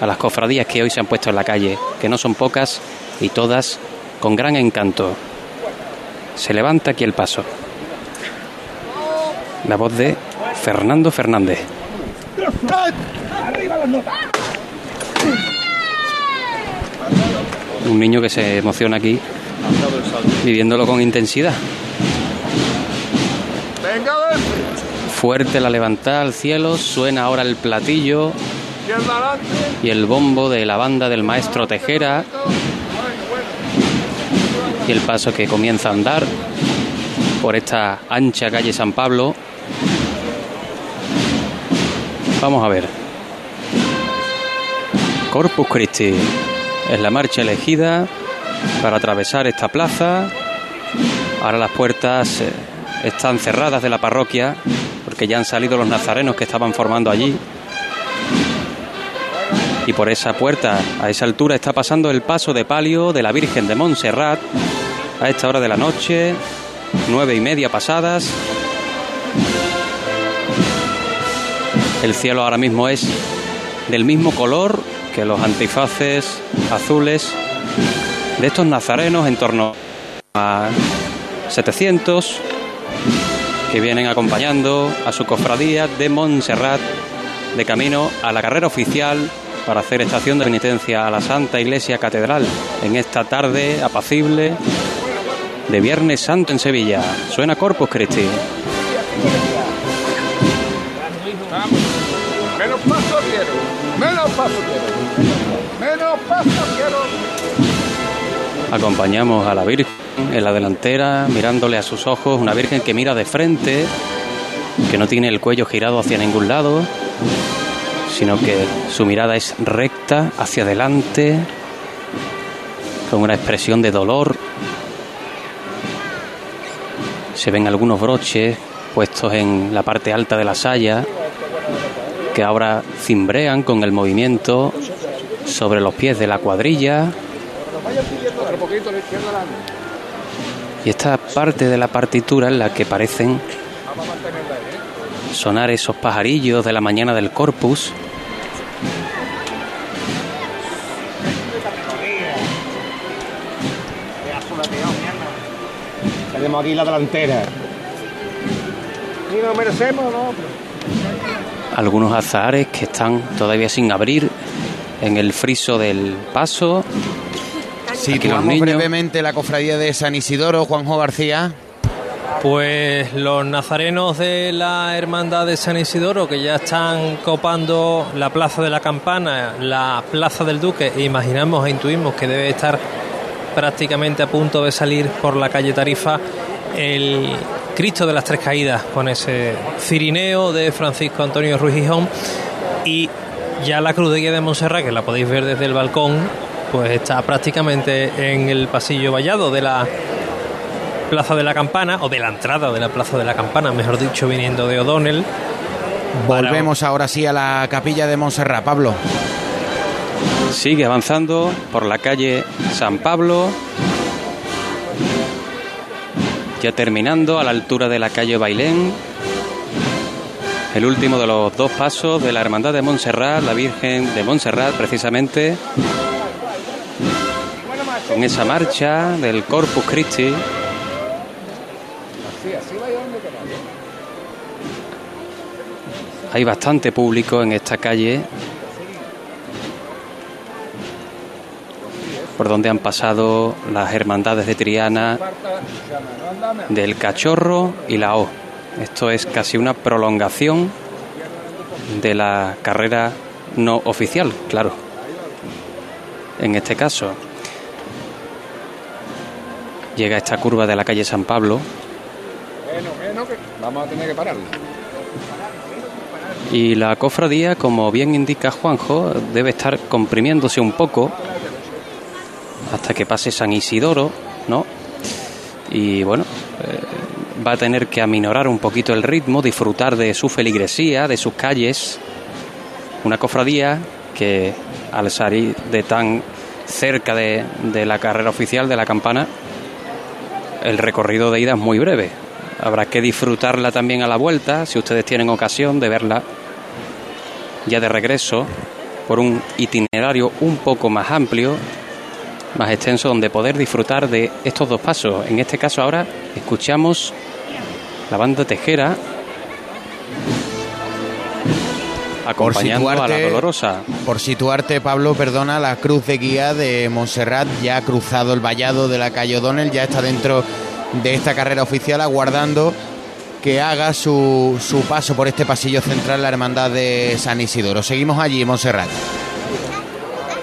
a las cofradías que hoy se han puesto en la calle, que no son pocas y todas con gran encanto. Se levanta aquí el paso. La voz de Fernando Fernández. Un niño que se emociona aquí, viviéndolo con intensidad. Fuerte la levantada al cielo, suena ahora el platillo y el bombo de la banda del maestro Tejera y el paso que comienza a andar por esta ancha calle San Pablo. Vamos a ver. Corpus Christi es la marcha elegida para atravesar esta plaza. Ahora las puertas eh, están cerradas de la parroquia porque ya han salido los nazarenos que estaban formando allí. Y por esa puerta, a esa altura, está pasando el paso de palio de la Virgen de Montserrat a esta hora de la noche, nueve y media pasadas. El cielo ahora mismo es del mismo color que los antifaces azules de estos nazarenos en torno a 700 que vienen acompañando a su cofradía de Montserrat de camino a la carrera oficial para hacer estación de penitencia a la Santa Iglesia Catedral en esta tarde apacible de Viernes Santo en Sevilla. Suena Corpus Christi. Menos paso quiero, menos paso quiero, menos paso quiero. Acompañamos a la Virgen en la delantera, mirándole a sus ojos, una Virgen que mira de frente, que no tiene el cuello girado hacia ningún lado, sino que su mirada es recta hacia adelante, con una expresión de dolor se ven algunos broches puestos en la parte alta de la saya que ahora cimbrean con el movimiento sobre los pies de la cuadrilla. Y esta parte de la partitura en la que parecen sonar esos pajarillos de la mañana del corpus. Tenemos aquí la delantera. Y nos merecemos, ¿no? Algunos azahares que están todavía sin abrir en el friso del paso. Situamos niños. brevemente la cofradía de San Isidoro, Juanjo García. Pues los nazarenos de la Hermandad de San Isidoro que ya están copando la Plaza de la Campana, la Plaza del Duque, e imaginamos e intuimos que debe estar prácticamente a punto de salir por la calle Tarifa el Cristo de las Tres Caídas con ese cirineo de Francisco Antonio Ruiz Gijón y ya la Cruz de Guía de Montserrat, que la podéis ver desde el balcón, pues está prácticamente en el pasillo vallado de la Plaza de la Campana, o de la entrada de la Plaza de la Campana, mejor dicho, viniendo de O'Donnell. Para- Volvemos ahora sí a la capilla de Montserrat, Pablo. Sigue avanzando por la calle San Pablo. Ya terminando a la altura de la calle Bailén. El último de los dos pasos de la Hermandad de Montserrat, la Virgen de Montserrat, precisamente. Con esa marcha del Corpus Christi. Hay bastante público en esta calle por donde han pasado las hermandades de Triana, del Cachorro y la O. Esto es casi una prolongación de la carrera no oficial, claro. En este caso, llega esta curva de la calle San Pablo Bueno, vamos a tener que pararlo. Y la cofradía, como bien indica Juanjo, debe estar comprimiéndose un poco hasta que pase San Isidoro, ¿no? Y bueno, eh, va a tener que aminorar un poquito el ritmo, disfrutar de su feligresía, de sus calles. Una cofradía que al salir de tan cerca de, de la carrera oficial de la campana, el recorrido de ida es muy breve. Habrá que disfrutarla también a la vuelta, si ustedes tienen ocasión de verla ya de regreso por un itinerario un poco más amplio, más extenso, donde poder disfrutar de estos dos pasos. En este caso ahora escuchamos la banda tejera acompañando a la dolorosa. Por situarte, Pablo, perdona, la cruz de guía de Montserrat ya ha cruzado el vallado de la calle O'Donnell, ya está dentro de esta carrera oficial aguardando que haga su, su paso por este pasillo central la hermandad de San Isidoro. Seguimos allí, Montserrat.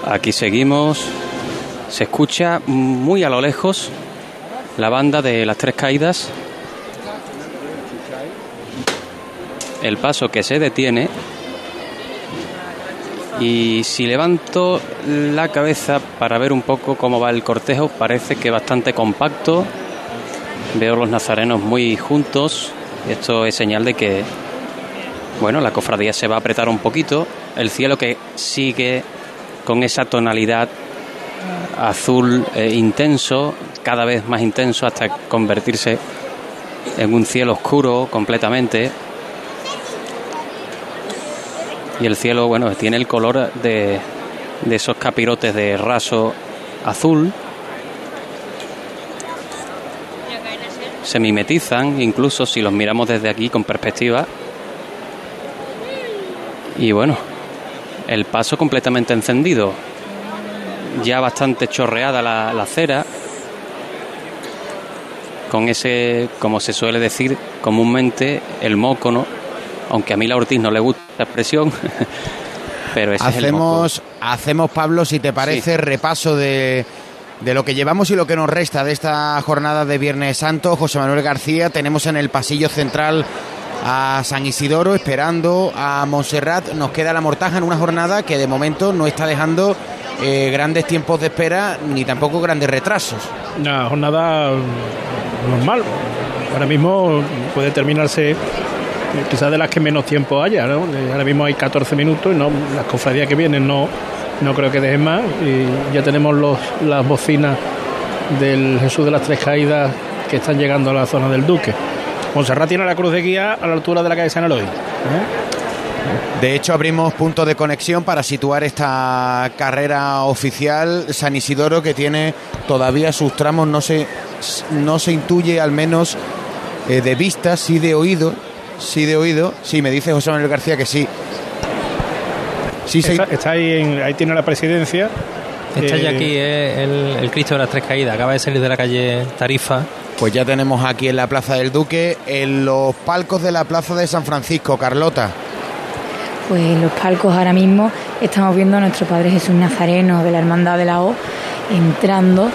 Aquí seguimos. Se escucha muy a lo lejos la banda de las tres caídas. El paso que se detiene y si levanto la cabeza para ver un poco cómo va el cortejo, parece que bastante compacto. Veo los nazarenos muy juntos. Esto es señal de que, bueno, la cofradía se va a apretar un poquito. El cielo que sigue con esa tonalidad azul eh, intenso, cada vez más intenso hasta convertirse en un cielo oscuro completamente y el cielo, bueno, tiene el color de, de esos capirotes de raso azul. Se mimetizan, incluso si los miramos desde aquí con perspectiva. Y bueno, el paso completamente encendido. Ya bastante chorreada la, la cera. Con ese, como se suele decir comúnmente, el moco, ¿no? aunque a mí la Ortiz no le gusta la expresión, pero ese hacemos, es el Hacemos, Pablo, si te parece, repaso de, de lo que llevamos y lo que nos resta de esta jornada de Viernes Santo. José Manuel García, tenemos en el pasillo central a San Isidoro esperando a Montserrat. Nos queda la mortaja en una jornada que de momento no está dejando eh, grandes tiempos de espera ni tampoco grandes retrasos. Una jornada normal. Ahora mismo puede terminarse quizás de las que menos tiempo haya. ¿no? Ahora mismo hay 14 minutos y no, las cofradías que vienen no, no creo que dejen más. Y ya tenemos los, las bocinas del Jesús de las Tres Caídas que están llegando a la zona del Duque. Monserrat tiene la cruz de guía a la altura de la calle San Eloy. ¿eh? De hecho, abrimos punto de conexión para situar esta carrera oficial San Isidoro que tiene todavía sus tramos, no se, no se intuye al menos eh, de vista, sí de oído, sí de oído. Sí, me dice José Manuel García que sí. Sí está, está ahí, en, ahí tiene la presidencia. Está ya aquí eh, el, el, Cristo de las Tres Caídas, acaba de salir de la calle Tarifa. Pues ya tenemos aquí en la Plaza del Duque, en los palcos de la Plaza de San Francisco, Carlota. Pues en los palcos ahora mismo estamos viendo a nuestro Padre Jesús Nazareno de la Hermandad de la O entrando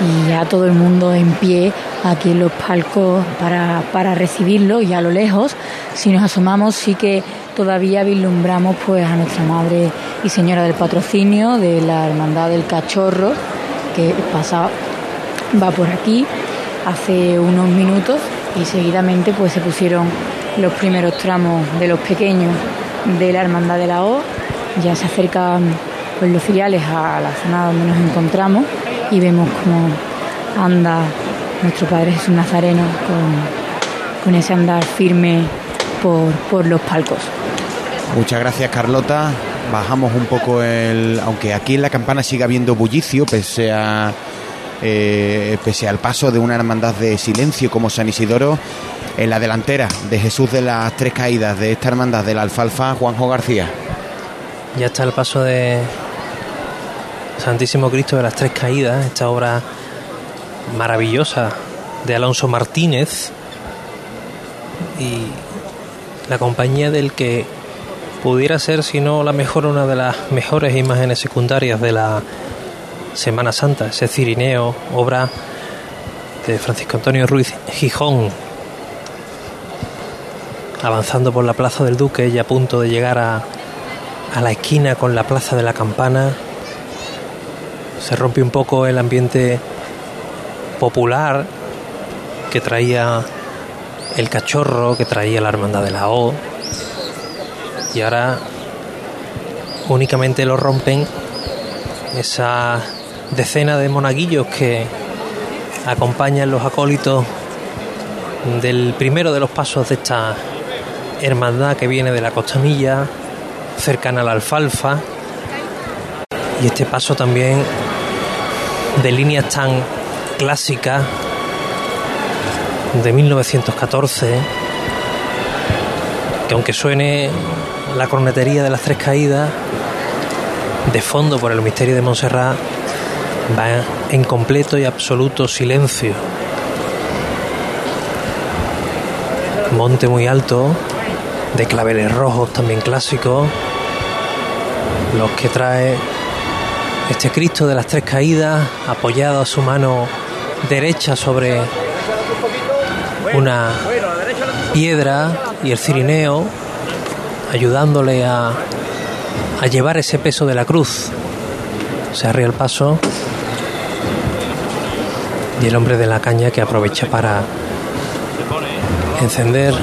y ya todo el mundo en pie aquí en los palcos para, para recibirlo y a lo lejos, si nos asomamos sí que todavía vislumbramos pues a nuestra Madre y Señora del Patrocinio de la Hermandad del Cachorro que pasa, va por aquí hace unos minutos y seguidamente pues se pusieron los primeros tramos de los pequeños de la Hermandad de la O, ya se acercan pues, los filiales a la zona donde nos encontramos y vemos cómo anda nuestro Padre Jesús Nazareno con, con ese andar firme por, por los palcos. Muchas gracias Carlota. Bajamos un poco el. Aunque aquí en la campana siga habiendo bullicio, pese a. Eh, pese al paso de una hermandad de silencio como San Isidoro, en la delantera de Jesús de las Tres Caídas de esta hermandad de la Alfalfa, Juanjo García. Ya está el paso de Santísimo Cristo de las Tres Caídas, esta obra maravillosa de Alonso Martínez y la compañía del que pudiera ser, si no la mejor, una de las mejores imágenes secundarias de la Semana Santa, ese cirineo, obra de Francisco Antonio Ruiz Gijón, avanzando por la Plaza del Duque y a punto de llegar a, a la esquina con la Plaza de la Campana. Se rompe un poco el ambiente popular que traía el cachorro, que traía la hermandad de la O. Y ahora únicamente lo rompen esa decena de monaguillos que acompañan los acólitos del primero de los pasos de esta hermandad que viene de la costamilla, cercana a la alfalfa, Y este paso también de líneas tan clásicas de 1914, que aunque suene la cornetería de las tres caídas, de fondo por el misterio de Montserrat, va en completo y absoluto silencio. Monte muy alto, de claveles rojos también clásicos, los que trae este Cristo de las tres caídas, apoyado a su mano derecha sobre una piedra y el cirineo, ayudándole a, a llevar ese peso de la cruz. Se arría el paso y el hombre de la caña que aprovecha para encender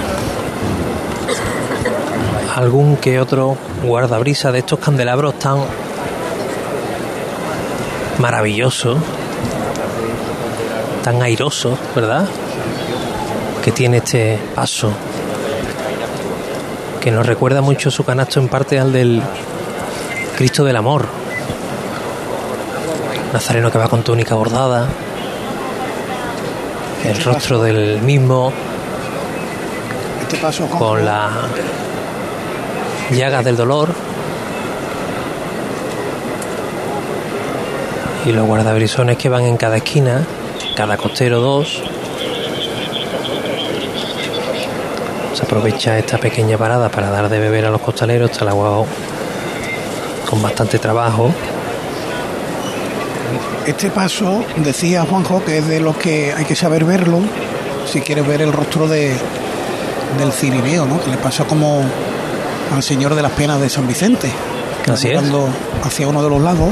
algún que otro guardabrisa de estos candelabros tan maravillosos, tan airosos, ¿verdad? Que tiene este paso, que nos recuerda mucho su canasto en parte al del Cristo del Amor. Nazareno que va con túnica bordada, el rostro del mismo Este con la llagas del dolor y los guardabrisones que van en cada esquina, cada costero dos. Se aprovecha esta pequeña parada para dar de beber a los costaleros, está el agua con bastante trabajo. Este paso, decía Juanjo, que es de los que hay que saber verlo si quieres ver el rostro de, del cirineo, ¿no? Que le pasa como al Señor de las Penas de San Vicente, que Así va mirando hacia uno de los lagos.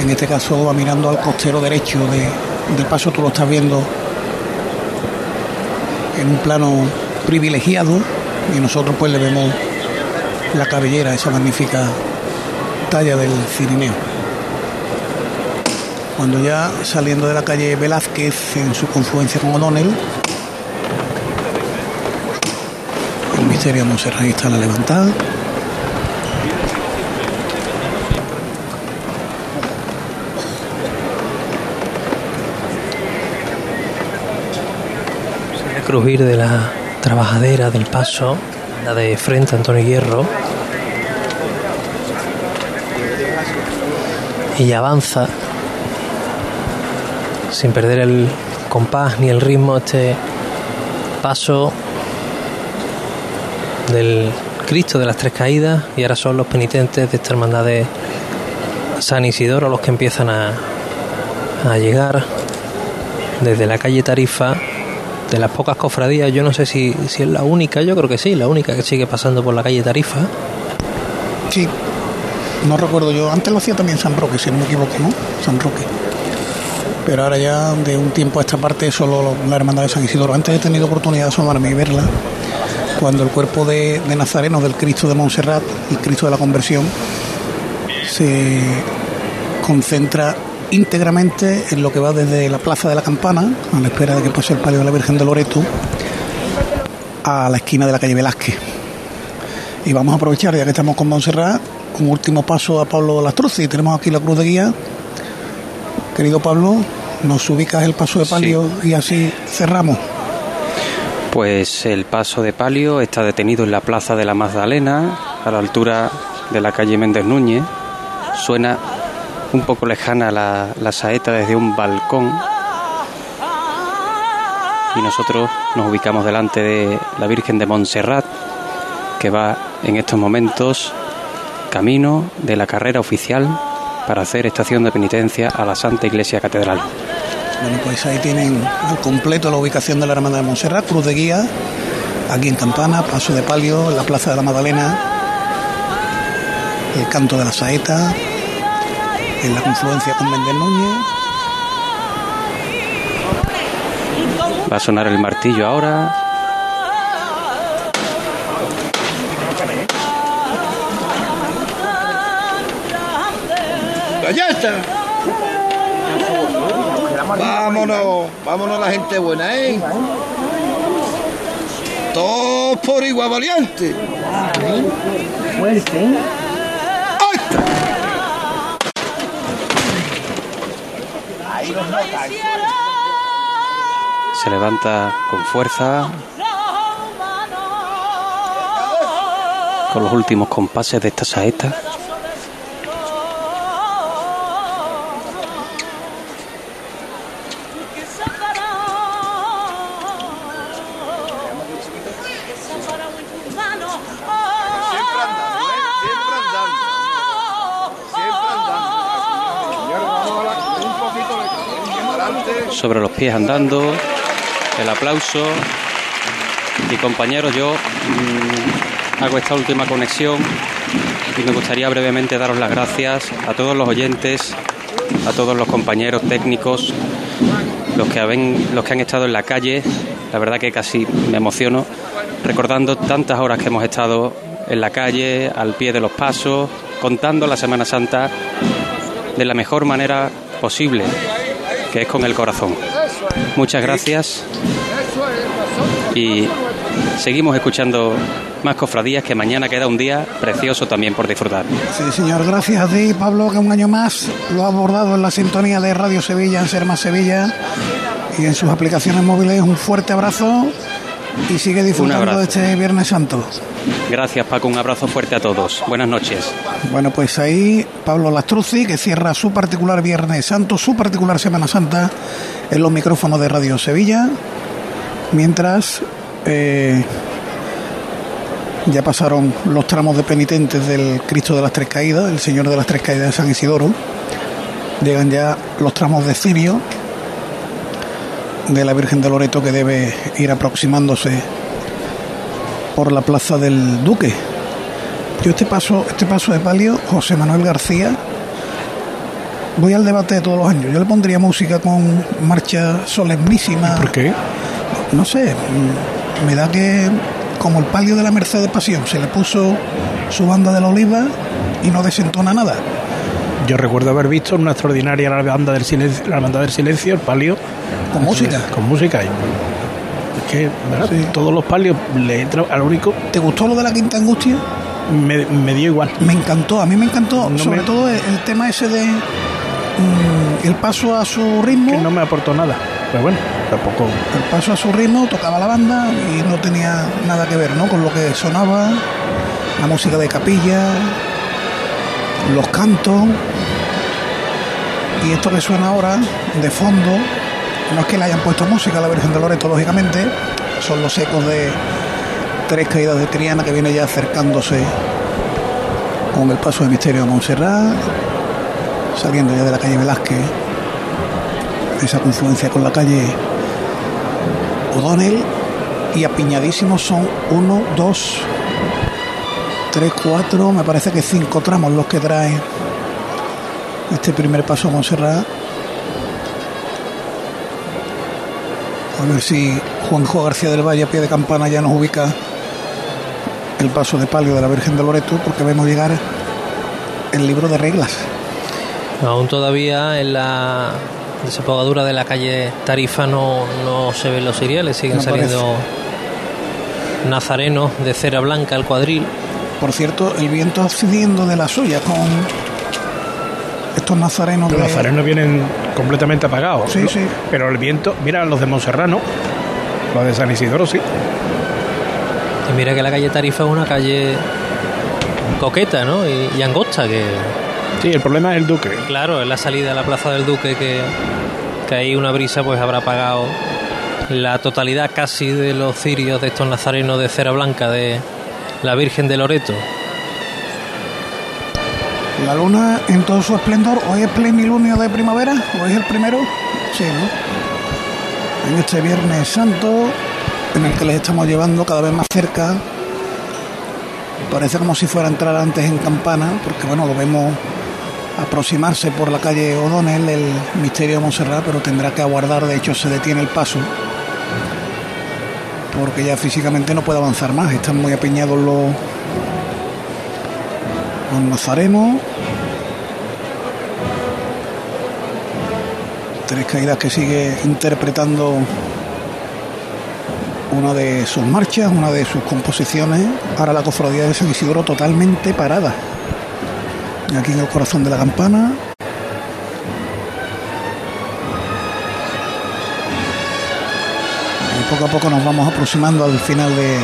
En este caso va mirando al costero derecho de- del paso, tú lo estás viendo en un plano privilegiado y nosotros pues le vemos la cabellera, esa magnífica talla del cirineo cuando ya saliendo de la calle Velázquez en su confluencia con O'Donnell, el misterio de Montserrat está a la levantada. Crujir de la trabajadera del paso, la de frente a Antonio Hierro. Y avanza sin perder el compás ni el ritmo este paso del Cristo de las Tres Caídas y ahora son los penitentes de esta hermandad de San Isidoro los que empiezan a, a llegar desde la calle Tarifa de las pocas cofradías, yo no sé si, si es la única, yo creo que sí, la única que sigue pasando por la calle Tarifa. Sí, no recuerdo yo, antes lo hacía también San Roque, si no me equivoco, ¿no? San Roque. Pero ahora ya de un tiempo a esta parte solo la hermandad de San Isidoro. Antes he tenido oportunidad de asomarme y verla cuando el cuerpo de, de Nazareno del Cristo de Montserrat, el Cristo de la Conversión, se concentra íntegramente en lo que va desde la Plaza de la Campana, a la espera de que pase el palio de la Virgen de Loreto, a la esquina de la calle Velázquez. Y vamos a aprovechar, ya que estamos con Montserrat, un último paso a Pablo Lastruzzi. Tenemos aquí la cruz de guía. Querido Pablo, nos ubicas el paso de palio y así cerramos. Pues el paso de palio está detenido en la plaza de la Magdalena, a la altura de la calle Méndez Núñez. Suena un poco lejana la, la saeta desde un balcón. Y nosotros nos ubicamos delante de la Virgen de Montserrat, que va en estos momentos camino de la carrera oficial para hacer estación de penitencia a la Santa Iglesia Catedral. Bueno, pues ahí tienen al completo la ubicación de la Hermandad de Montserrat, cruz de guía, aquí en Campana, paso de palio, la Plaza de la Magdalena, el canto de la saeta, en la confluencia con Méndez Núñez. Va a sonar el martillo ahora. ¡Ya está! Vámonos, vámonos la gente buena, ¿eh? Todos por igual valiente. Fuerte. Se levanta con fuerza. Con los últimos compases de esta saeta. Sobre los pies andando, el aplauso. Y compañeros, yo mm, hago esta última conexión y me gustaría brevemente daros las gracias a todos los oyentes, a todos los compañeros técnicos, los que, los que han estado en la calle. La verdad que casi me emociono recordando tantas horas que hemos estado en la calle, al pie de los pasos, contando la Semana Santa de la mejor manera posible, que es con el corazón. Muchas gracias y seguimos escuchando más cofradías que mañana queda un día precioso también por disfrutar. Sí, señor, gracias a ti, Pablo, que un año más lo ha abordado en la sintonía de Radio Sevilla, en Ser Más Sevilla y en sus aplicaciones móviles. Un fuerte abrazo y sigue disfrutando este Viernes Santo. Gracias Paco, un abrazo fuerte a todos. Buenas noches. Bueno, pues ahí Pablo Lastruzzi, que cierra su particular Viernes Santo, su particular Semana Santa, en los micrófonos de Radio Sevilla, mientras eh, ya pasaron los tramos de penitentes del Cristo de las Tres Caídas, el Señor de las Tres Caídas de San Isidoro, llegan ya los tramos de Cirio de la Virgen de Loreto que debe ir aproximándose por la plaza del Duque. Yo este paso, este paso de palio, José Manuel García, voy al debate de todos los años. Yo le pondría música con marcha solemnísima. ¿Por qué? No sé, me da que como el palio de la Mercedes Pasión, se le puso su banda de la oliva y no desentona nada. Yo recuerdo haber visto una extraordinaria la banda del silencio, la banda del silencio, el palio. Con música. Con música. Es que todos los palios le entran al único. ¿Te gustó lo de la quinta angustia? Me, me dio igual. Me encantó, a mí me encantó, sobre todo el, tema ese de mm, el paso a su ritmo. Que no me aportó nada. Pero bueno, tampoco. El paso a su ritmo, tocaba la banda y no tenía nada que ver, ¿no? Con lo que sonaba, la música de capilla, los cantos. Y esto que suena ahora, de fondo, no es que le hayan puesto música a la Virgen de Loreto, lógicamente, son los ecos de tres caídas de Triana que viene ya acercándose con el paso de misterio a Montserrat, saliendo ya de la calle Velázquez, esa confluencia con la calle O'Donnell, y apiñadísimos son uno, dos, tres, cuatro, me parece que cinco tramos los que trae este primer paso a Montserrat. A ver si Juanjo García del Valle a pie de campana ya nos ubica el paso de palio de la Virgen de Loreto, porque vemos llegar el libro de reglas. Aún todavía en la desapogadura de la calle Tarifa no, no se ven los cereales, siguen saliendo nazarenos de cera blanca al cuadril. Por cierto, el viento accediendo de la suya con estos nazarenos. Los nazarenos vienen completamente apagados. Sí, sí. Pero el viento, mira los de Monserrano, los de San Isidoro, sí. Y mira que la calle Tarifa es una calle coqueta, ¿no? Y, angosta, que... Sí, el problema es el Duque. Claro, es la salida a la Plaza del Duque que, que ahí una brisa pues habrá apagado la totalidad casi de los cirios de estos nazarenos de cera blanca de la Virgen de Loreto. La luna en todo su esplendor, hoy es plenilunio de primavera, hoy es el primero, sí, ¿no? En este Viernes Santo, en el que les estamos llevando cada vez más cerca. Parece como si fuera a entrar antes en campana, porque bueno, lo vemos aproximarse por la calle O'Donnell, el misterio de Montserrat, pero tendrá que aguardar, de hecho se detiene el paso, porque ya físicamente no puede avanzar más, están muy apiñados los, los. Caídas que sigue interpretando una de sus marchas, una de sus composiciones. Ahora la cofradía de San Isidoro totalmente parada. Aquí en el corazón de la campana. Poco a poco nos vamos aproximando al final de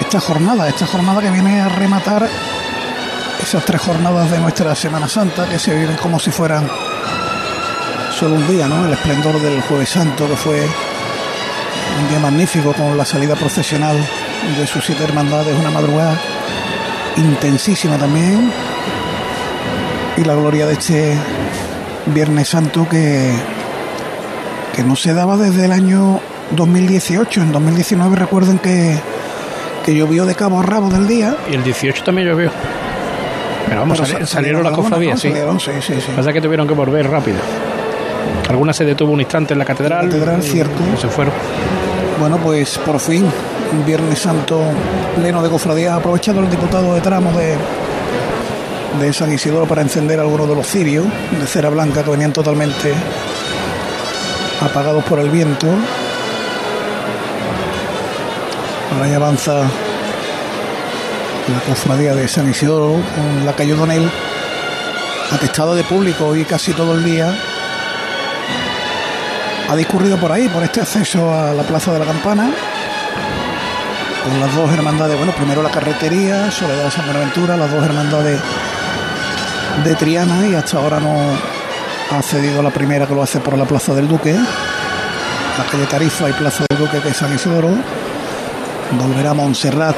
esta jornada, esta jornada que viene a rematar esas tres jornadas de nuestra Semana Santa que se viven como si fueran solo un día, ¿no? El esplendor del Jueves Santo que fue un día magnífico con la salida procesional de sus siete hermandades, una madrugada intensísima también y la gloria de este Viernes Santo que que no se daba desde el año 2018. En 2019 recuerden que, que llovió de cabo a rabo del día. Y el 18 también llovió. Pero vamos, Pero sali- sa- salieron las algunas, cofradías, ¿no? sí. Salieron, sí, sí, sí. Pasa que tuvieron que volver rápido. Alguna se detuvo un instante en la catedral. La catedral, cierto. se fueron. Bueno, pues por fin, un Viernes Santo pleno de cofradías, aprovechando el diputado de tramo de, de San Isidoro para encender algunos de los cirios de cera blanca que venían totalmente apagados por el viento. Ahora ya avanza la cofradía de San Isidoro con la calle Donel atestado de público y casi todo el día ha discurrido por ahí, por este acceso a la Plaza de la Campana, con las dos hermandades, bueno, primero la carretería, Soledad de San Buenaventura, las dos hermandades de Triana y hasta ahora no ha cedido la primera que lo hace por la Plaza del Duque, la calle Tarifa y Plaza del Duque que es San Isidoro, volverá a Montserrat.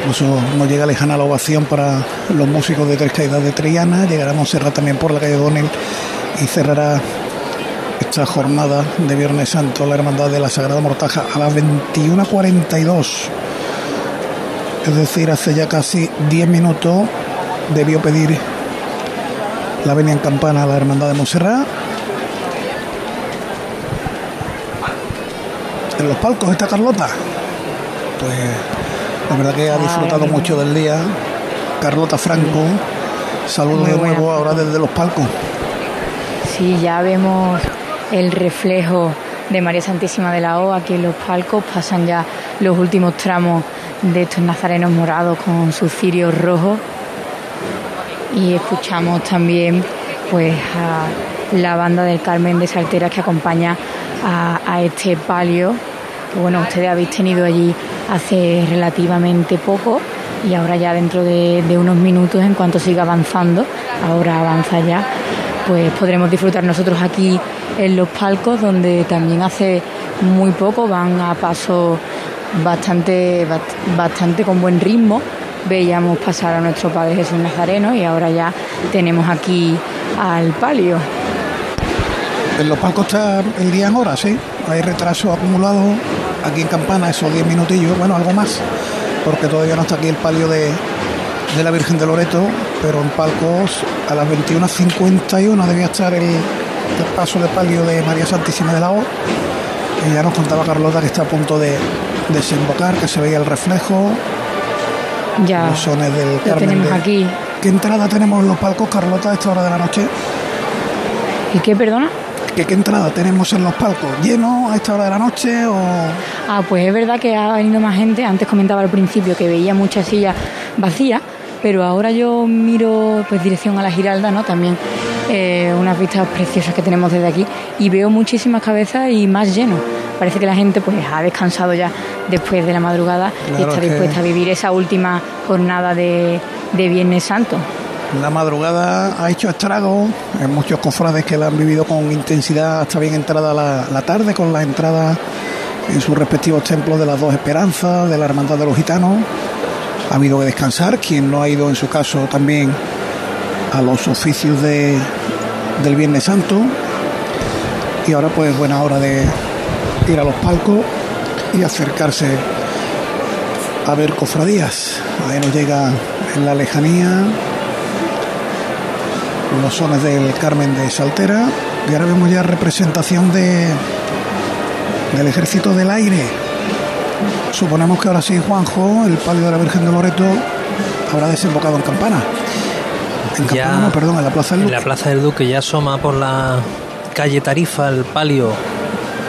Incluso no llega lejana la ovación para los músicos de Tres Caídas de Triana, llegará a Montserrat también por la calle Donel y cerrará esta jornada de Viernes Santo la Hermandad de la Sagrada Mortaja a las 21.42. Es decir, hace ya casi 10 minutos debió pedir la venia en campana a la Hermandad de Montserrat. En los palcos está Carlota. Pues la verdad que ha disfrutado Ay. mucho del día. Carlota Franco, saludos Muy de nuevo ahora desde los palcos. Sí, ya vemos el reflejo de María Santísima de la O aquí en los palcos. Pasan ya los últimos tramos de estos nazarenos morados con sus cirios rojos. Y escuchamos también pues a la banda del Carmen de Salteras que acompaña a, este palio. Que bueno, ustedes habéis tenido allí hace relativamente poco y ahora ya dentro de, de unos minutos, en cuanto siga avanzando, ahora avanza ya, pues podremos disfrutar nosotros aquí en los palcos, donde también hace muy poco van a paso bastante, bast- bastante con buen ritmo. Veíamos pasar a nuestro Padre Jesús Nazareno y ahora ya tenemos aquí al palio. En los palcos está el día en horas, ¿sí? Hay retraso acumulado aquí en Campana, esos 10 minutillos, bueno, algo más, porque todavía no está aquí el palio de, de la Virgen de Loreto, pero en palcos a las 21.51 debía estar el, el paso de palio de María Santísima de la O. Y ya nos contaba Carlota que está a punto de desembocar, que se veía el reflejo, Ya los sones del lo Carmen. tenemos de- aquí. ¿Qué entrada tenemos en los palcos, Carlota, a esta hora de la noche? ¿Y qué, perdona? ¿Qué, qué entrada tenemos en los palcos? ¿Lleno a esta hora de la noche o...? Ah, pues es verdad que ha venido más gente. Antes comentaba al principio que veía muchas sillas vacías, pero ahora yo miro pues dirección a la Giralda, ¿no? También eh, unas vistas preciosas que tenemos desde aquí y veo muchísimas cabezas y más lleno. Parece que la gente pues ha descansado ya después de la madrugada y está que- dispuesta a vivir esa última jornada de, de Viernes Santo. La madrugada ha hecho estragos en muchos cofrades que la han vivido con intensidad hasta bien entrada la, la tarde, con la entrada en sus respectivos templos de las dos esperanzas, de la Hermandad de los Gitanos. Ha habido que descansar, quien no ha ido en su caso también a los oficios de, del Viernes Santo. Y ahora pues buena hora de ir a los palcos y acercarse a ver cofradías. Ahí nos llega en la lejanía los sones del Carmen de Saltera y ahora vemos ya representación de del ejército del aire suponemos que ahora sí Juanjo el palio de la Virgen de Loreto habrá desembocado en Campana. En Ya Campana no, perdón en la Plaza del En Duque. la Plaza del Duque ya asoma por la calle Tarifa el palio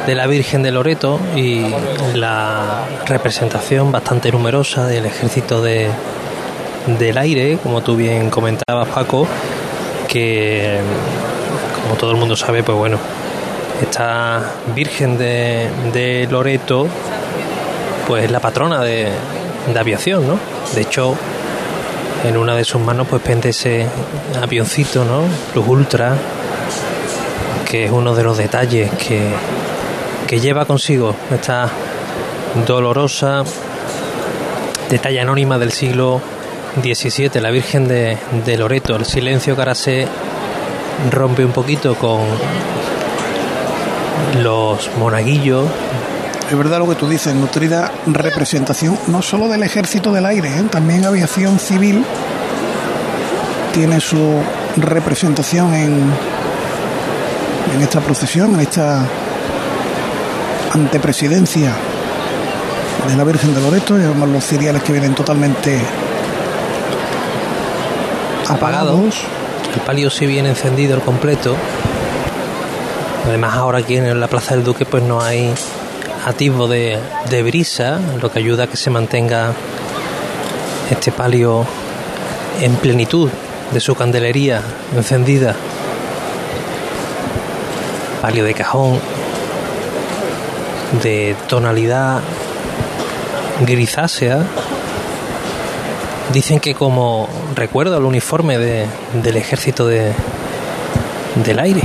de la Virgen de Loreto y la representación bastante numerosa del ejército de, del aire, como tú bien comentabas Paco, que como todo el mundo sabe, pues bueno, esta Virgen de, de Loreto, pues es la patrona de, aviación, ¿no? De hecho, en una de sus manos pues pende ese avioncito, ¿no? Plus Ultra, que es uno de los detalles que, que lleva consigo esta dolorosa detalle anónima del siglo XVII, la Virgen de, de Loreto. El silencio que ahora se rompe un poquito con los monaguillos. Es verdad lo que tú dices, nutrida representación no solo del ejército del aire, ¿eh? también aviación civil tiene su representación en, en esta procesión, en esta antepresidencia de la Virgen de Loreto, además los ciriales que vienen totalmente apagados. apagados. El palio sí viene encendido el completo. Además ahora aquí en la Plaza del Duque pues no hay atisbo de, de brisa, lo que ayuda a que se mantenga este palio en plenitud de su candelería encendida. Palio de cajón de tonalidad grisácea. Dicen que como recuerdo al uniforme de- del ejército de, del aire.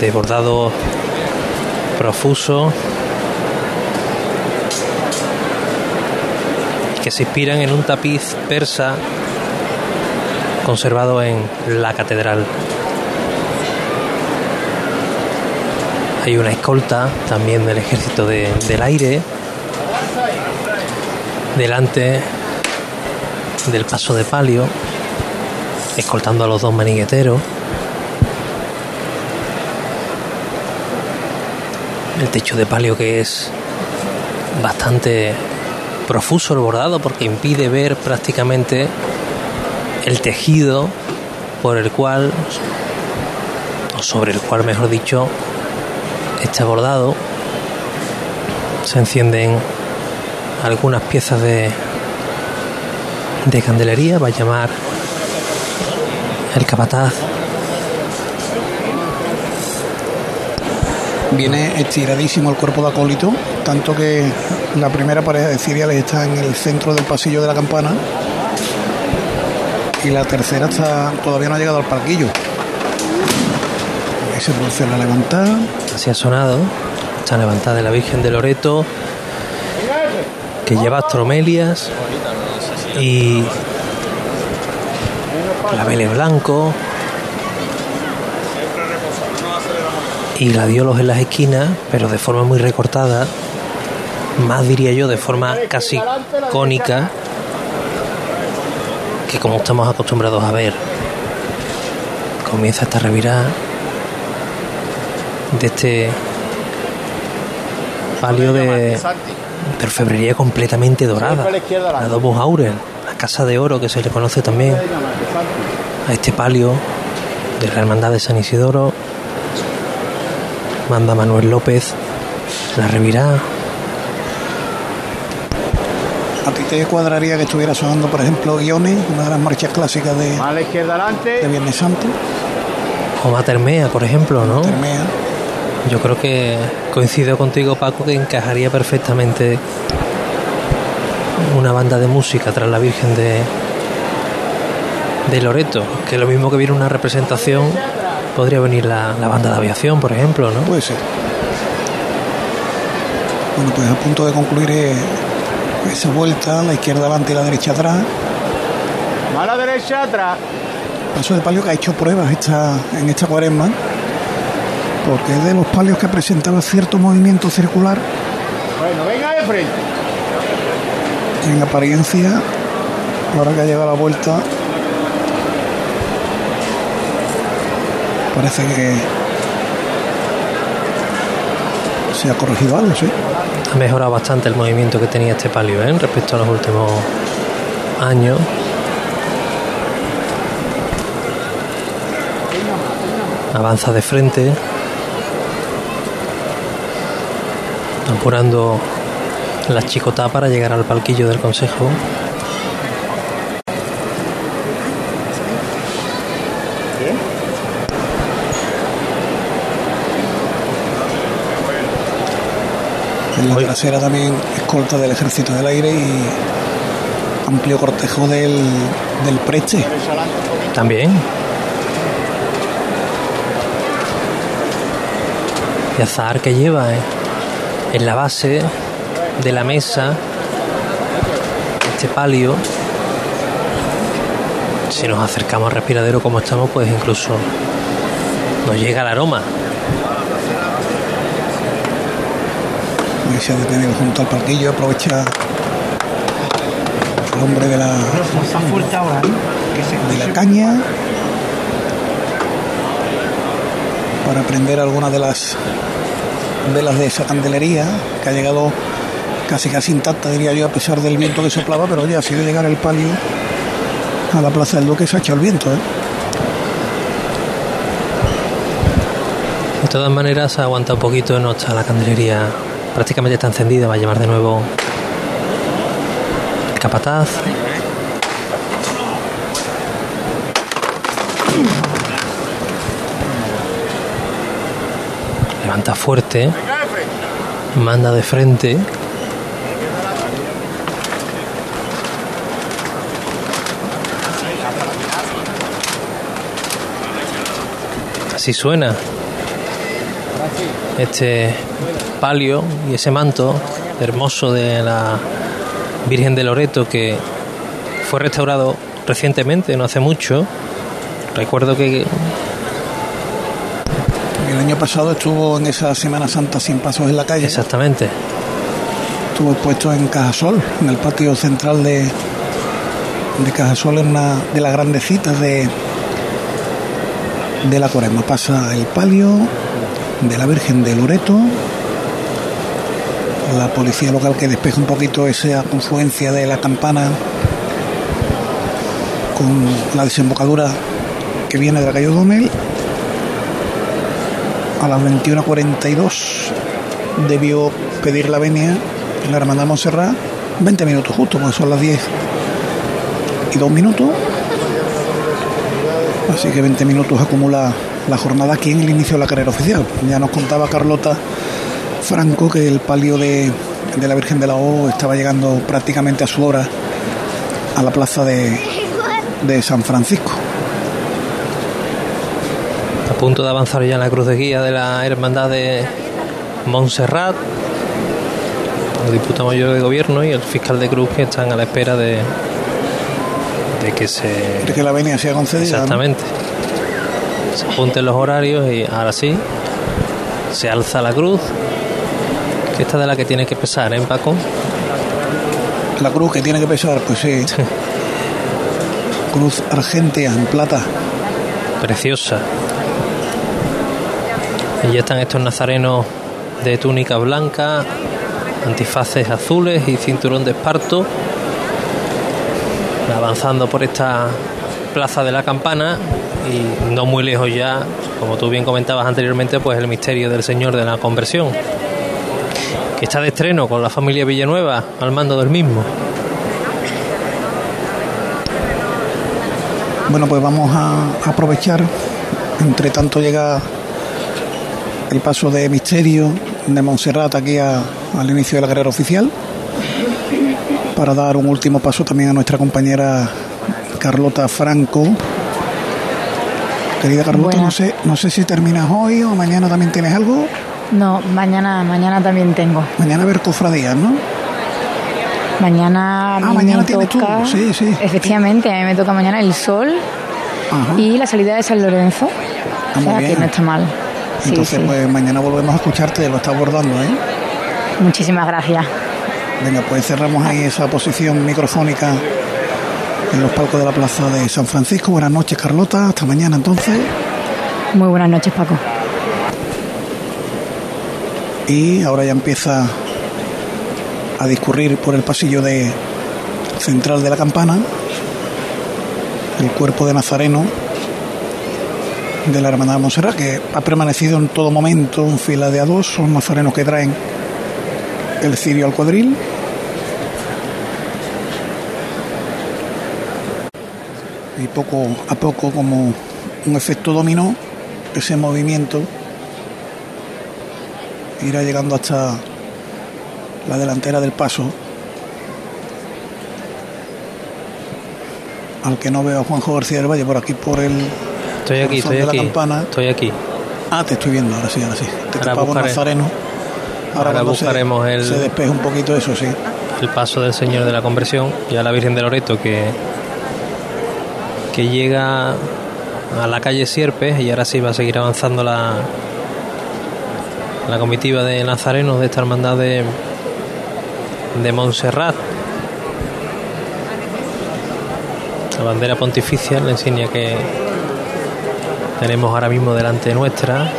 De bordado profuso. Que se inspiran en un tapiz persa conservado en la catedral. Hay una escolta también del ejército de- del aire delante del paso de palio, escoltando a los dos manigueteros. El techo de palio que es bastante profuso el bordado porque impide ver prácticamente el tejido por el cual, o sobre el cual mejor dicho, está bordado. Se encienden algunas piezas de, de candelería, va a llamar el capataz. Viene estiradísimo el cuerpo de acólito, tanto que la primera pareja de ciriales está en el centro del pasillo de la campana y la tercera está todavía no ha llegado al palquillo. Ahí se produce la levantada. Así ha sonado. Está levantada de la Virgen de Loreto, que lleva astromelias y claveles blancos y gladiolos en las esquinas, pero de forma muy recortada, más diría yo de forma casi cónica, que como estamos acostumbrados a ver. Comienza esta revirada de este palio de, orfebrería completamente dorada, la Domus Aurea, la casa de oro que se le conoce también a este palio de la Hermandad de San Isidoro. Manda Manuel López la revirá. ¿A ti te cuadraría que estuviera sonando, por ejemplo, Guiones, una de las marchas clásicas de, A la izquierda de adelante. Viernes Santo? O Matermea, por ejemplo, ¿no? Termea. Yo creo que coincido contigo, Paco, que encajaría perfectamente una banda de música tras la Virgen de, de Loreto, que lo mismo que viene una representación, podría venir la, la banda de aviación, por ejemplo, ¿no? Puede ser. Bueno, pues a punto de concluir eh, esa vuelta, la izquierda adelante y la derecha atrás. A la derecha atrás. Paso de palio que ha hecho pruebas esta, en esta cuaresma, porque es de los palios que presentaba cierto movimiento circular Bueno, venga de frente. en apariencia, ahora que ha llegado la vuelta, parece que se ha corregido algo, sí. Ha mejorado bastante el movimiento que tenía este palio, ¿eh? Respecto a los últimos años. Avanza de frente. Apurando la chicotá para llegar al palquillo del consejo. En la trasera también escolta del Ejército del Aire y amplio cortejo del, del Preche. También. Y azar que lleva eh, en la base de la mesa este palio. Si nos acercamos al respiradero como estamos, pues incluso nos llega el aroma. Se ha detenido junto al parquillo, aprovecha el hombre de la, de la caña para prender algunas de las velas de esa candelería que ha llegado casi casi intacta, diría yo, a pesar del viento que soplaba, pero ya ha sido llegar el palio a la plaza del Duque se ha echado el viento. ¿eh? De todas maneras, aguanta un poquito, no está la candelería prácticamente está encendida, va a llevar de nuevo el capataz. Levanta fuerte, manda de frente. Así suena este palio y ese manto hermoso de la Virgen de Loreto que fue restaurado recientemente, no hace mucho. Recuerdo que El año pasado estuvo en esa Semana Santa sin pasos en la calle. exactamente Estuvo puesto en Cajasol, en el patio central de, de Cajasol, en una de las grandes citas de, de la Cuaresma. Pasa el palio de la Virgen de Loreto, la policía local que despeja un poquito esa confluencia de la campana con la desembocadura que viene de la calle O'Donnell. A las 21.42 debió pedir la venia en la Hermandad Montserrat 20 minutos justo, porque son las 10 y 2 minutos. Así que 20 minutos acumula la jornada aquí en el inicio de la carrera oficial. Ya nos contaba Carlota Franco que el palio de, de la Virgen de la O estaba llegando prácticamente a su hora a la plaza de, de San Francisco. a punto de avanzar ya en la cruz de guía de la Hermandad de Montserrat. El diputado mayor de gobierno y el fiscal de cruz que están a la espera de, de que se. De que la venia sea concedida. ¿no? Se junten los horarios y ahora sí se alza la cruz. Que esta de la que tiene que pesar, ¿eh, Paco? La cruz que tiene que pesar, pues sí. Cruz argentea en plata. Preciosa. Y ya están estos nazarenos de túnica blanca, antifaces azules y cinturón de esparto, avanzando por esta plaza de la campana y no muy lejos ya, como tú bien comentabas anteriormente, pues el misterio del Señor de la Conversión, que está de estreno con la familia Villanueva al mando del mismo. Bueno, pues vamos a aprovechar. Entre tanto llega el paso de Misterio de Montserrat aquí al inicio de la carrera oficial. Para dar un último paso también a nuestra compañera Carlota Franco. Querida Carlota, no sé, no sé si terminas hoy o mañana también tienes algo. No, mañana, mañana también tengo. Mañana a ver cofradías, ¿no? Mañana, Ah, mañana tienes tú. toca. Sí, sí. Efectivamente, a mí me toca mañana el sol Ajá. y la salida de San Lorenzo. Ah, o sea que no está mal. Entonces, sí. pues mañana volvemos a escucharte, lo está abordando, ¿eh? Muchísimas gracias. Venga, pues cerramos ahí esa posición microfónica en los palcos de la plaza de San Francisco. Buenas noches, Carlota. Hasta mañana entonces. Muy buenas noches, Paco. Y ahora ya empieza a discurrir por el pasillo de central de la campana el cuerpo de Nazareno de la Hermandad de que ha permanecido en todo momento en fila de a dos. Son nazarenos que traen el cirio al cuadril. Y poco a poco, como un efecto dominó, ese movimiento irá llegando hasta la delantera del paso. Al que no veo a Juanjo García del Valle por aquí por el. Estoy aquí, estoy aquí. campana. Estoy aquí. Ah, te estoy viendo, ahora sí, ahora sí. Te Ahora buscaré- nazareno. ahora se- buscaremos el- Se despeja un poquito eso, sí. el paso del Señor de la Conversión y a la Virgen de Loreto que, que llega a la calle Sierpes y ahora sí va a seguir avanzando la, la comitiva de nazarenos de esta hermandad de, de Montserrat. La bandera pontificia, la insignia que tenemos ahora mismo delante nuestra.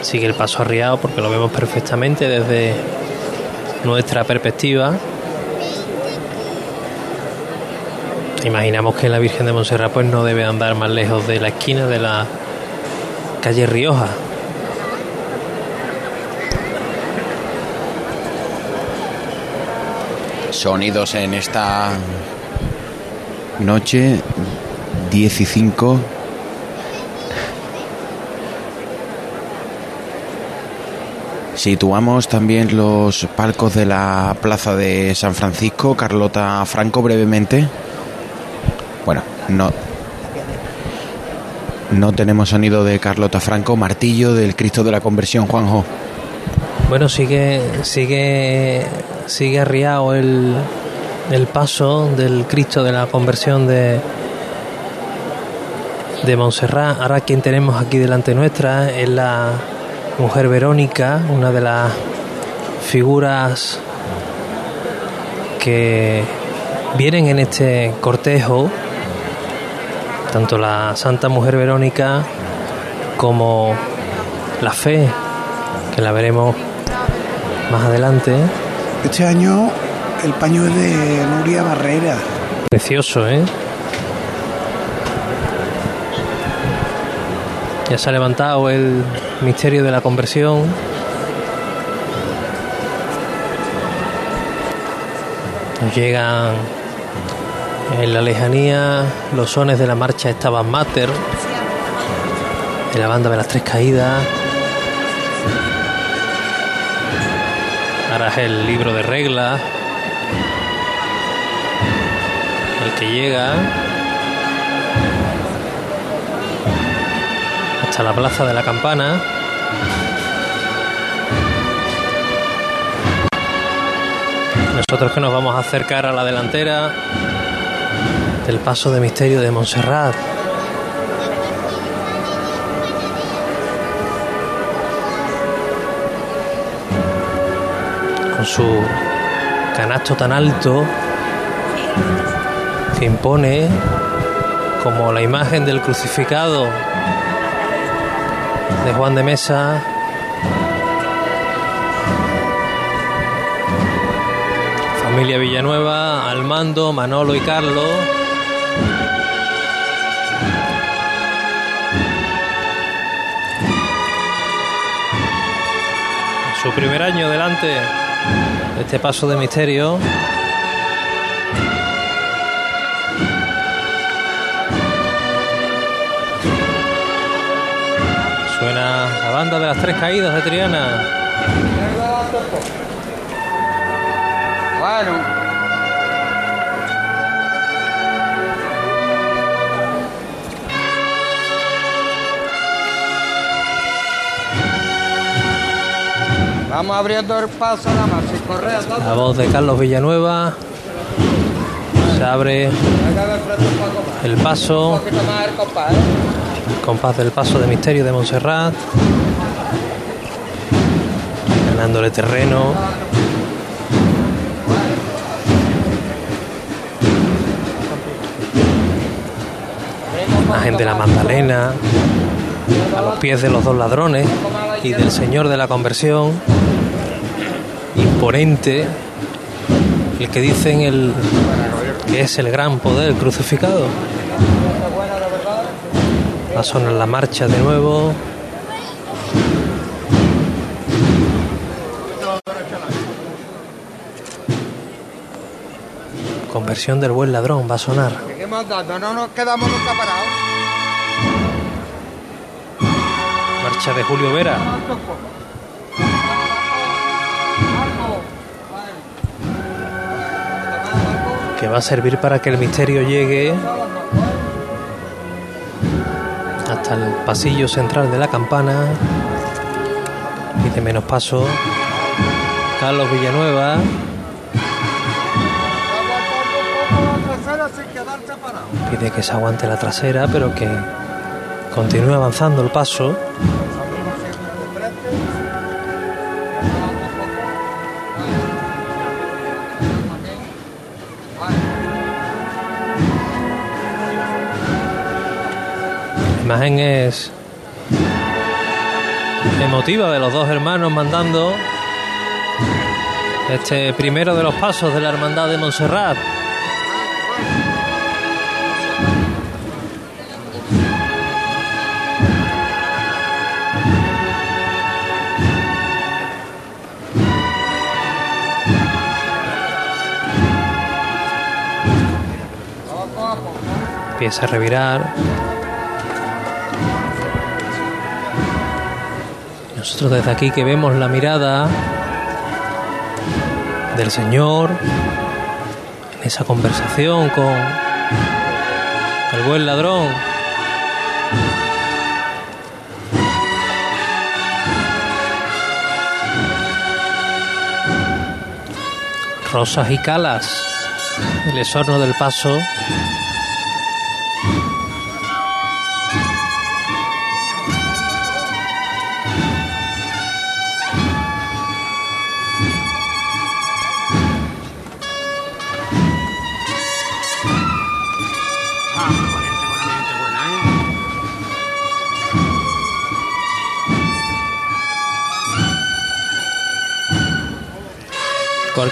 Sigue el paso arriado porque lo vemos perfectamente desde nuestra perspectiva. Imaginamos que la Virgen de Montserrat pues no debe andar más lejos de la esquina de la calle Rioja. Sonidos en esta noche 15. Situamos también los palcos de la plaza de San Francisco. Carlota Franco, brevemente. Bueno, no. No tenemos sonido de Carlota Franco. Martillo del Cristo de la Conversión, Juanjo. Bueno, sigue, sigue, sigue arriado el, el paso del Cristo de la conversión de, de Montserrat. Ahora quien tenemos aquí delante nuestra es la mujer Verónica, una de las figuras que vienen en este cortejo, tanto la Santa Mujer Verónica como la fe, que la veremos más adelante. Este año el paño es de Nuria Barrera. Precioso, ¿eh? Ya se ha levantado el misterio de la conversión. Llegan en la lejanía los sones de la marcha Estaban Mater, de la banda de las Tres Caídas. Ahora es el libro de reglas. El que llega hasta la plaza de la campana. Nosotros que nos vamos a acercar a la delantera del paso de misterio de Montserrat. Con su canasto tan alto que impone como la imagen del crucificado de Juan de Mesa. Familia Villanueva, al mando, Manolo y Carlos. Su primer año delante de este paso de misterio. Suena la banda de las tres caídas de Triana. Bueno. Vamos abriendo el paso nada más, sin correr tanto. La voz de Carlos Villanueva. Se abre el paso, más el compás, ¿eh? compás del paso de misterio de Montserrat. Ganándole terreno. Imagen de la Magdalena. A los pies de los dos ladrones y del Señor de la Conversión. Imponente. El que dicen el que es el gran poder crucificado. Va a sonar la marcha de nuevo. Conversión del buen ladrón va a sonar. Seguimos dando, no nos quedamos nunca parados. marcha de Julio Vera. Que va a servir para que el misterio llegue hasta el pasillo central de la campana. Y de menos paso, Carlos Villanueva. Pide que se aguante la trasera, pero que continúe avanzando el paso. La imagen es emotiva de los dos hermanos mandando este primero de los pasos de la Hermandad de Montserrat. Empieza a revirar. Nosotros desde aquí que vemos la mirada del Señor en esa conversación con el buen ladrón. Rosas y calas, el esorno del paso.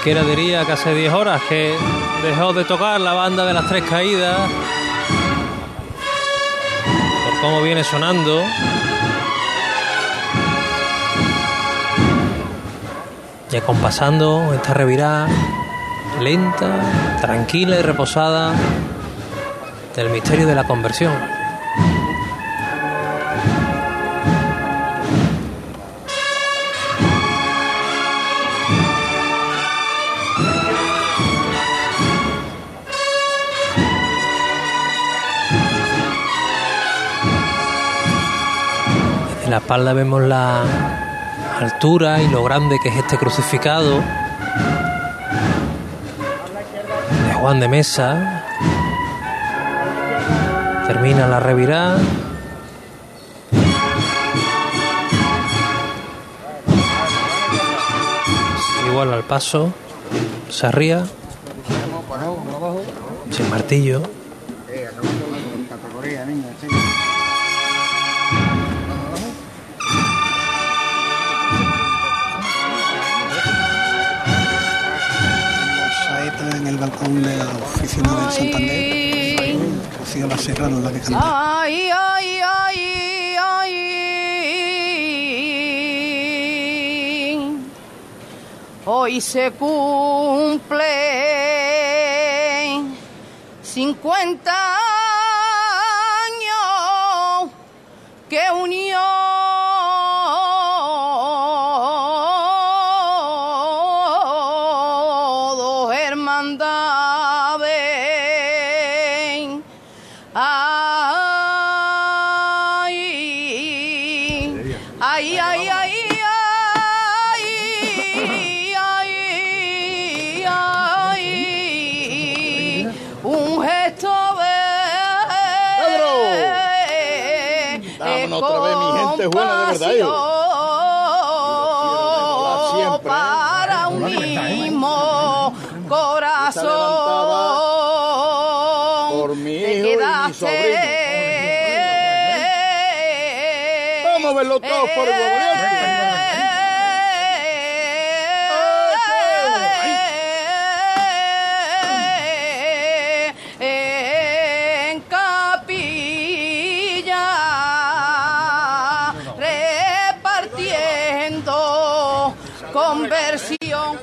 Cualquiera diría que hace 10 horas que dejó de tocar la banda de las tres caídas. Por cómo viene sonando. Y acompasando esta revirada lenta, tranquila y reposada del misterio de la conversión. Espalda vemos la altura y lo grande que es este crucificado de Juan de Mesa. Termina la revirada. Igual al paso, se arría, sin martillo. Del Santander. Rocío La Serrano la que canta. Ay, ay, ay, ay. Hoy se cumple 50 en capilla repartiendo conversión.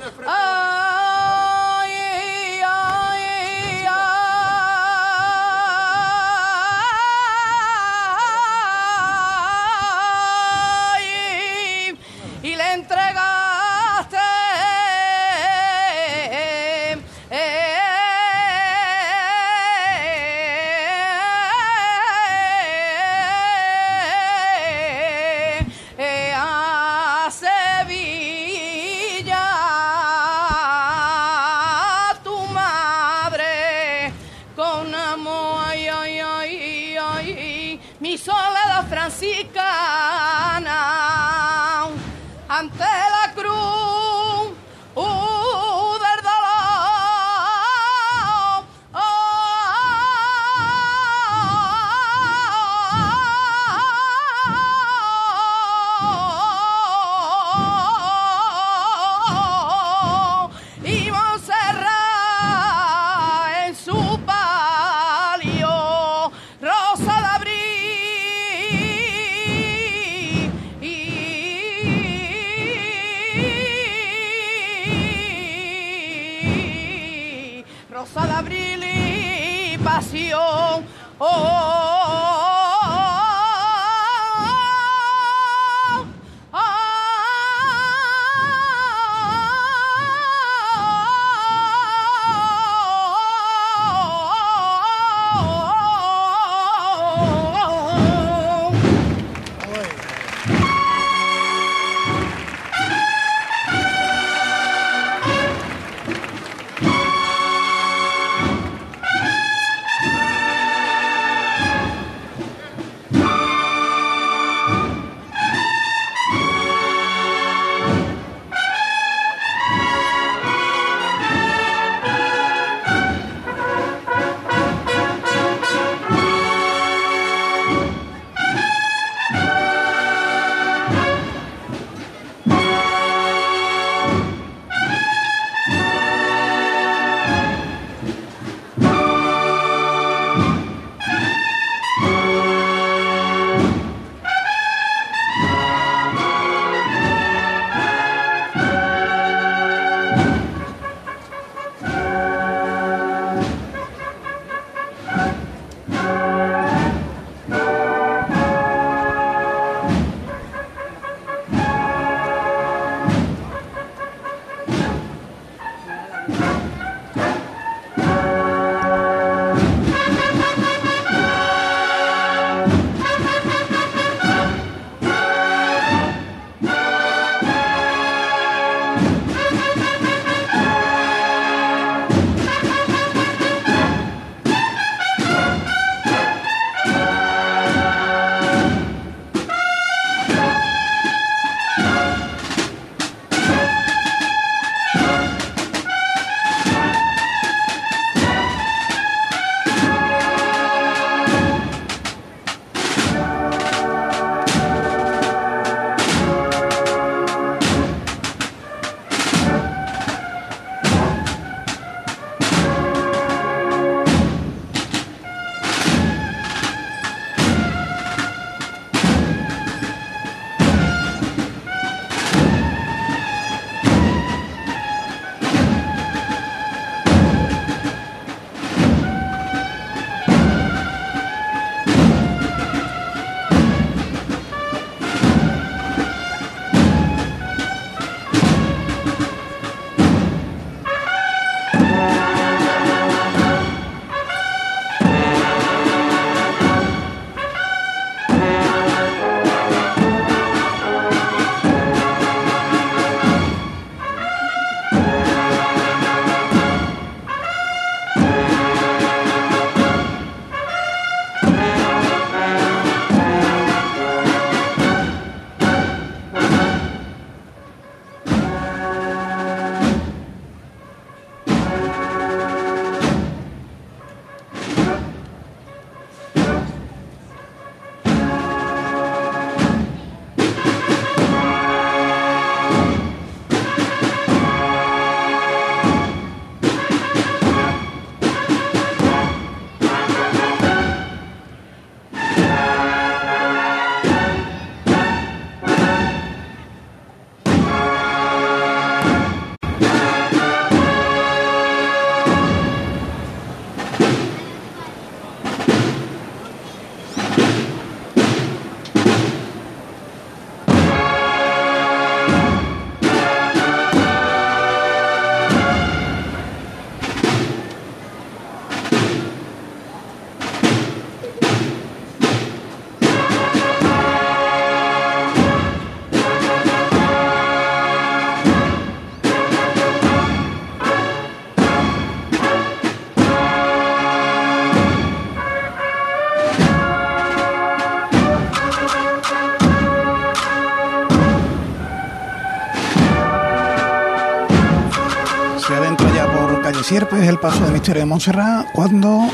Calle Sierpes el paso de Misterio de Montserrat cuando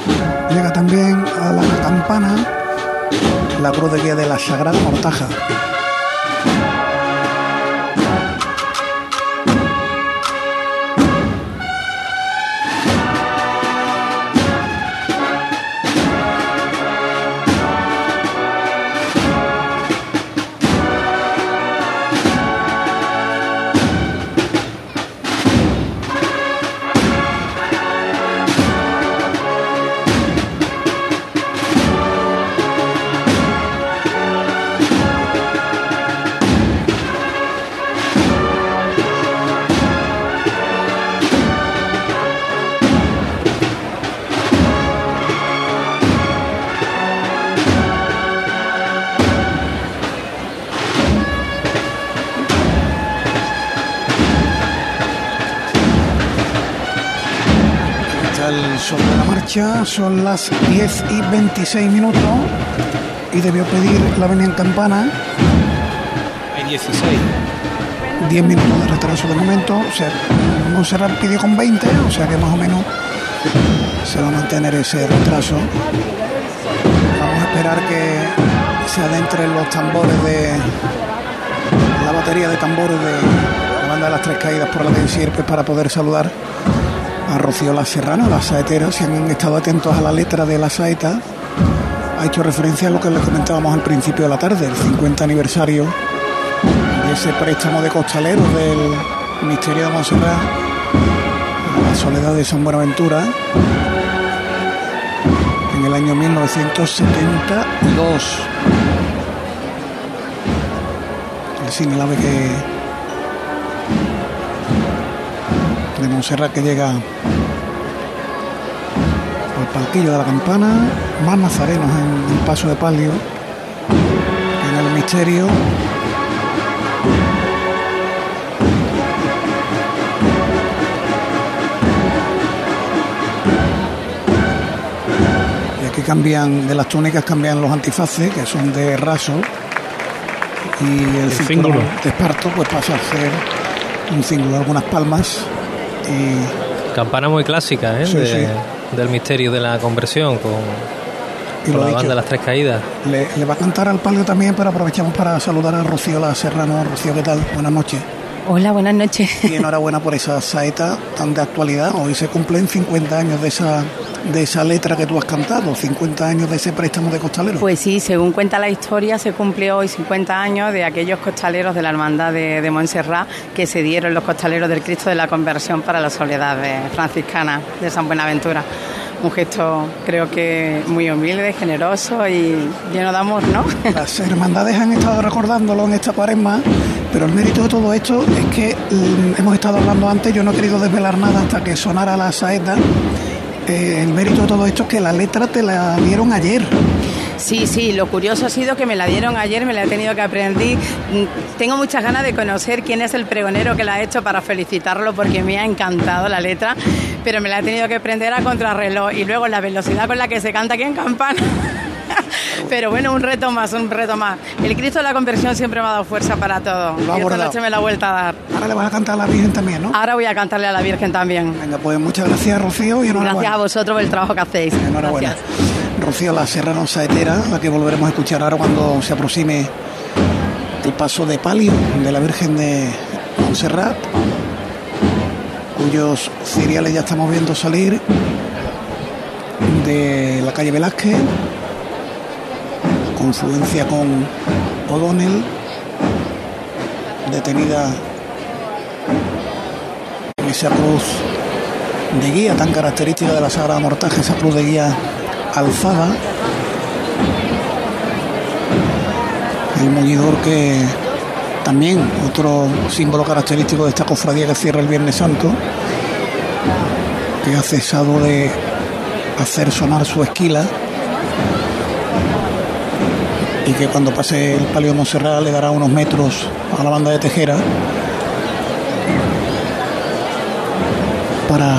llega también a la campana la cruz de guía de la Sagrada Mortaja. Son las 10 y 26 minutos y debió pedir la venia en campana. Hay 16. 10 minutos de retraso de momento. O sea, Montserrat pidió con 20, o sea que más o menos se va a mantener ese retraso. Vamos a esperar que se adentren los tambores de la batería de tambores de la banda de las tres caídas por la de Sierpes para poder saludar a Rocío La Serrana, la saetera. Si han estado atentos a la letra de la saeta, ha hecho referencia a lo que les comentábamos al principio de la tarde, el 50 aniversario de ese préstamo de costaleros del Misterio de Montserrat, a la Soledad de San Buenaventura, en el año 1972. El cine ave que de Montserrat que llega al palquillo de la campana, más nazarenos en el paso de palio, en el misterio. Y aquí cambian, de las túnicas cambian los antifaces, que son de raso, y el, cinturón cíngulo. de esparto pues pasa a ser un cíngulo, algunas palmas y Campana muy clásica, ¿eh? Sí, De- sí. Del misterio de la conversión con, Y con lo la dicho. banda de las tres caídas. Le, le va a cantar al palio también, pero aprovechamos para saludar a Rocío La Serrano. Rocío, ¿qué tal? Buenas noches. Hola, buenas noches. Y enhorabuena por esa saeta tan de actualidad. Hoy se cumplen 50 años de esa, de esa letra que tú has cantado, 50 años de ese préstamo de costalero. Pues sí, según cuenta la historia, se cumplió hoy 50 años de aquellos costaleros de la Hermandad de, de Montserrat que se dieron los costaleros del Cristo de la Conversión para la soledad de- franciscana de San Buenaventura. Un gesto, creo que muy humilde, generoso y lleno de amor, ¿no? Las hermandades han estado recordándolo en esta cuaresma, pero el mérito de todo esto es que mm, hemos estado hablando antes, yo no he querido desvelar nada hasta que sonara la saeta. Eh, el mérito de todo esto es que la letra te la dieron ayer. Sí, sí, lo curioso ha sido que me la dieron ayer, me la he tenido que aprender. Mm, Tengo muchas ganas de conocer quién es el pregonero que la ha hecho para felicitarlo porque me ha encantado la letra, pero me la he tenido que aprender a contrarreloj y luego la velocidad con la que se canta aquí en Campana. Pero bueno, un reto más, un reto más. El Cristo de la conversión siempre me ha dado fuerza para todo. Lo ha y esta noche me la ha vuelto a dar. Ahora le vas a cantar a la Virgen también, ¿no? Ahora voy a cantarle a la Virgen también. Venga, pues muchas gracias, Rocío, y enhorabuena. Gracias a vosotros por el trabajo que hacéis. Enhorabuena. Gracias. Rocío La Serrano Saetera, la que volveremos a escuchar ahora cuando se aproxime el paso de palio de la Virgen de Montserrat, cuyos cereales ya estamos viendo salir de la calle Velázquez, confluencia con O'Donnell, detenida en esa cruz de guía tan característica de la Sagrada Mortaja, esa cruz de guía alzada. El muñidor que también otro símbolo característico de esta cofradía que cierra el Viernes Santo, que ha cesado de hacer sonar su esquila y que cuando pase el palio de Montserrat le dará unos metros a la banda de Tejera para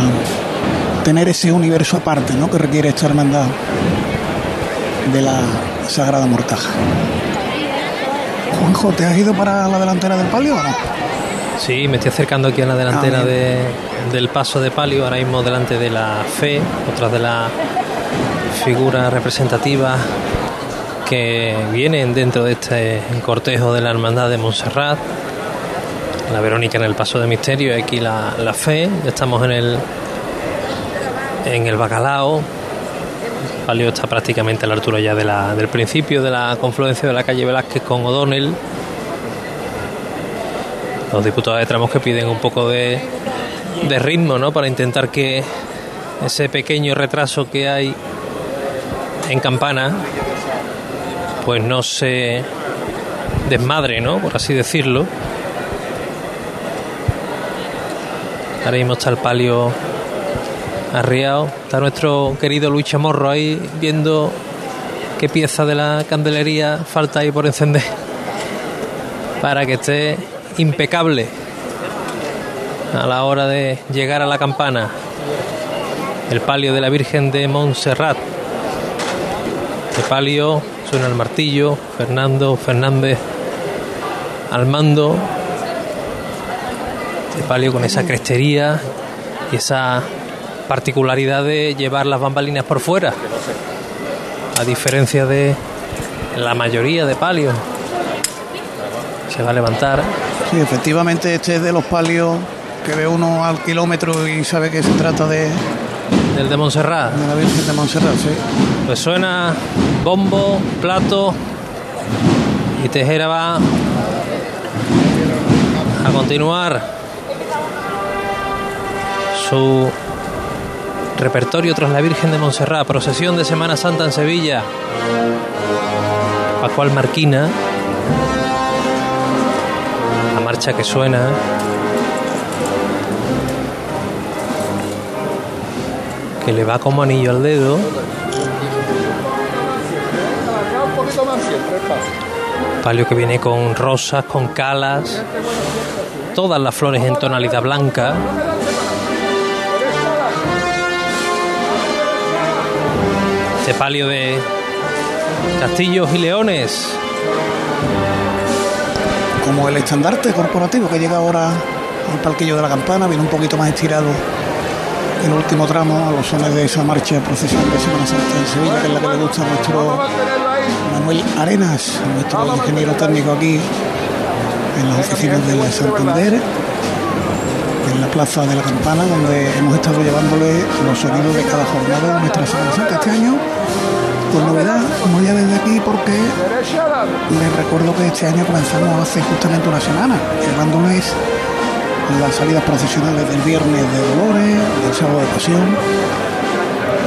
tener ese universo aparte ¿no? que requiere esta hermandad de la Sagrada Mortaja. Juanjo, ¿te has ido para la delantera del palio o no? Sí, me estoy acercando aquí a la delantera Ah, de- del paso de palio, ahora mismo delante de la fe, otras de las figuras representativas que vienen dentro de este cortejo de la Hermandad de Montserrat. La Verónica en el paso de misterio aquí la, la fe. Ya estamos en el en el bacalao. El palio está prácticamente a la altura ya de la- del principio de la confluencia de la calle Velázquez con O'Donnell. Los diputados de tramos que piden un poco de, de ritmo, ¿no? Para intentar que ese pequeño retraso que hay en Campana, pues no se desmadre, ¿no? Por así decirlo. Ahora mismo está el palio arriado. Está nuestro querido Luis Chamorro ahí viendo qué pieza de la candelería falta ahí por encender para que esté impecable a la hora de llegar a la campana. el palio de la Virgen de Montserrat. El palio suena el martillo, Fernando Fernández al mando. El palio con esa crestería y esa particularidad de llevar las bambalinas por fuera, a diferencia de la mayoría de palios. Se va a levantar. Sí, efectivamente este es de los palios que ve uno al kilómetro y sabe que se trata de... Del de Montserrat. De la Virgen de Montserrat, sí. Pues suena bombo, plato y Tejera va a continuar su repertorio tras la Virgen de Montserrat, procesión de Semana Santa en Sevilla. Pascual Marquina, la marcha que suena. Que le va como anillo al dedo. Palio que viene con rosas, con calas, todas las flores en tonalidad blanca. Este palio de castillos y leones. Como el estandarte corporativo que llega ahora al palquillo de la campana, viene un poquito más estirado el último tramo a los sones de esa marcha procesión de Semana Santa en Sevilla, que es la que le gusta a nuestro Manuel Arenas, nuestro ingeniero técnico aquí en las oficinas de Santander, en la plaza de la campana, donde hemos estado llevándole los sonidos de cada jornada de nuestra Semana Santa este año. Con novedad, como ya desde aquí, porque les recuerdo que este año comenzamos hace justamente una semana, llevándoles las salidas procesionales del viernes de Dolores, del sábado de Pasión.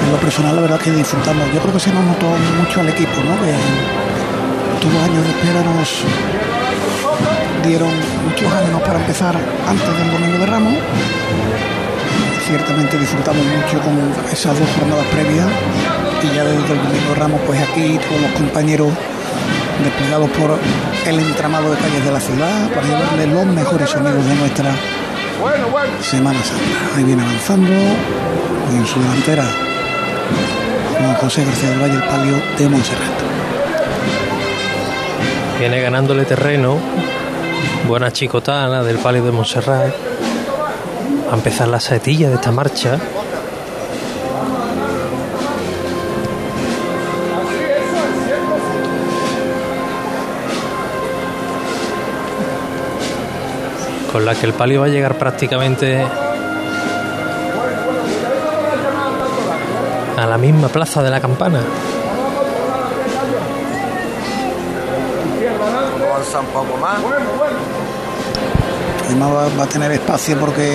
En lo personal, la verdad que disfrutamos. Yo creo que se nos notó mucho al equipo, ¿no? Que tuvo años de espera nos dieron muchos ánimos para empezar antes del domingo de Ramos. Ciertamente disfrutamos mucho con esas dos jornadas previas y ya desde el domingo de Ramos, pues aquí con los compañeros desplegados por el entramado de calles de la ciudad para llevarle los mejores sonidos de nuestra Semana Santa. Ahí viene avanzando y en su delantera Juan José García del Valle, el palio de Montserrat. Viene ganándole terreno. Buena chicotana del palio de Montserrat. A empezar la saetilla de esta marcha. Con la que el palio va a llegar prácticamente a la misma plaza de la campana. Además va, va a tener espacio porque